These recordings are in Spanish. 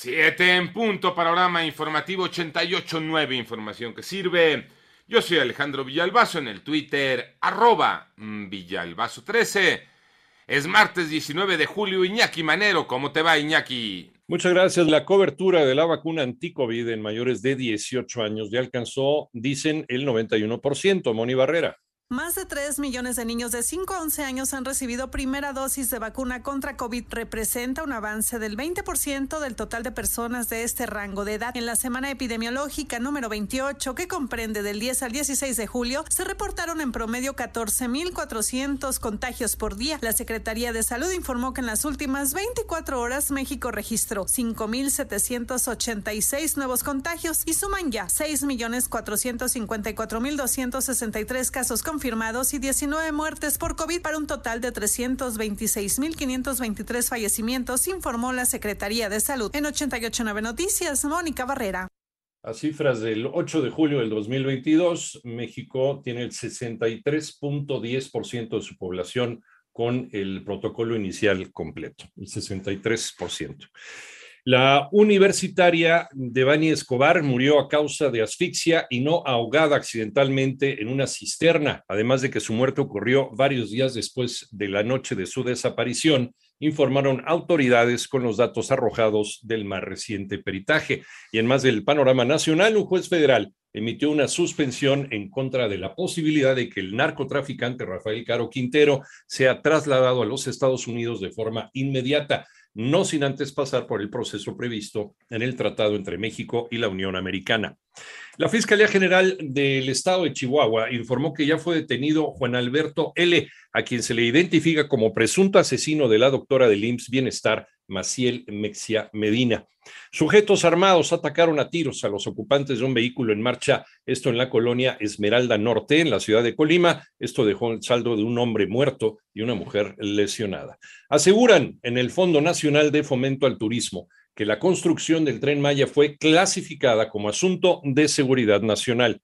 Siete en punto, panorama informativo 88.9, información que sirve. Yo soy Alejandro Villalbazo en el Twitter, arroba Villalbazo13. Es martes 19 de julio, Iñaki Manero, ¿cómo te va Iñaki? Muchas gracias. La cobertura de la vacuna anti-COVID en mayores de 18 años ya alcanzó, dicen, el 91%. Moni Barrera. Más de 3 millones de niños de 5 a 11 años han recibido primera dosis de vacuna contra COVID. Representa un avance del 20% del total de personas de este rango de edad. En la semana epidemiológica número 28, que comprende del 10 al 16 de julio, se reportaron en promedio 14.400 contagios por día. La Secretaría de Salud informó que en las últimas 24 horas México registró 5.786 nuevos contagios y suman ya 6.454.263 casos confirmados confirmados y 19 muertes por COVID para un total de 326.523 fallecimientos, informó la Secretaría de Salud. En 889 Noticias, Mónica Barrera. A cifras del 8 de julio del 2022, México tiene el 63.10% de su población con el protocolo inicial completo, el 63%. La universitaria Devani Escobar murió a causa de asfixia y no ahogada accidentalmente en una cisterna, además de que su muerte ocurrió varios días después de la noche de su desaparición, informaron autoridades con los datos arrojados del más reciente peritaje. Y en más del panorama nacional, un juez federal emitió una suspensión en contra de la posibilidad de que el narcotraficante Rafael Caro Quintero sea trasladado a los Estados Unidos de forma inmediata no sin antes pasar por el proceso previsto en el tratado entre México y la Unión Americana. La Fiscalía General del Estado de Chihuahua informó que ya fue detenido Juan Alberto L., a quien se le identifica como presunto asesino de la doctora del IMSS Bienestar, Maciel Mexia Medina. Sujetos armados atacaron a tiros a los ocupantes de un vehículo en marcha, esto en la colonia Esmeralda Norte, en la ciudad de Colima. Esto dejó el saldo de un hombre muerto y una mujer lesionada. Aseguran en el Fondo Nacional de Fomento al Turismo que la construcción del tren Maya fue clasificada como asunto de seguridad nacional.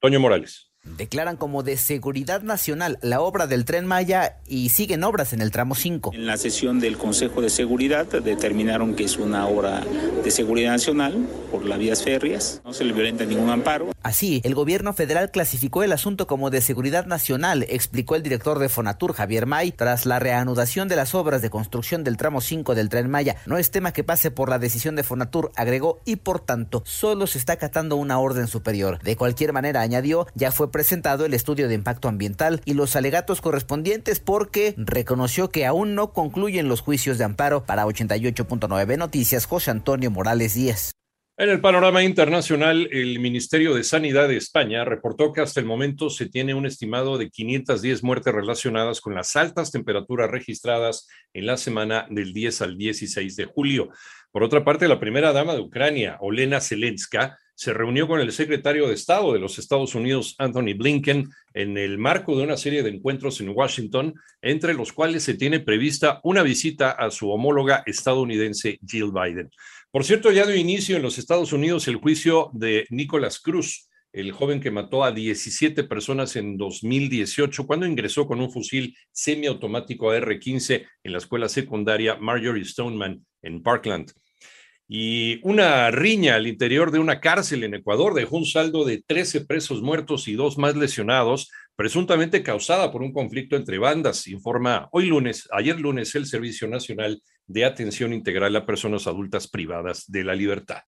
Toño Morales. Declaran como de seguridad nacional la obra del tren Maya y siguen obras en el tramo 5. En la sesión del Consejo de Seguridad determinaron que es una obra de seguridad nacional por las vías férreas. No se le violenta ningún amparo. Así, el gobierno federal clasificó el asunto como de seguridad nacional, explicó el director de Fonatur, Javier May, tras la reanudación de las obras de construcción del tramo 5 del tren Maya. No es tema que pase por la decisión de Fonatur, agregó, y por tanto, solo se está acatando una orden superior. De cualquier manera, añadió, ya fue presentado el estudio de impacto ambiental y los alegatos correspondientes porque reconoció que aún no concluyen los juicios de amparo para 88.9 Noticias José Antonio Morales Díaz. En el panorama internacional, el Ministerio de Sanidad de España reportó que hasta el momento se tiene un estimado de 510 muertes relacionadas con las altas temperaturas registradas en la semana del 10 al 16 de julio. Por otra parte, la primera dama de Ucrania, Olena Zelenska, se reunió con el secretario de Estado de los Estados Unidos, Anthony Blinken, en el marco de una serie de encuentros en Washington, entre los cuales se tiene prevista una visita a su homóloga estadounidense Jill Biden. Por cierto, ya dio inicio en los Estados Unidos el juicio de Nicholas Cruz, el joven que mató a 17 personas en 2018 cuando ingresó con un fusil semiautomático AR-15 en la escuela secundaria Marjorie Stoneman en Parkland. Y una riña al interior de una cárcel en Ecuador dejó un saldo de 13 presos muertos y dos más lesionados, presuntamente causada por un conflicto entre bandas, informa hoy lunes, ayer lunes, el Servicio Nacional de Atención Integral a Personas Adultas Privadas de la Libertad.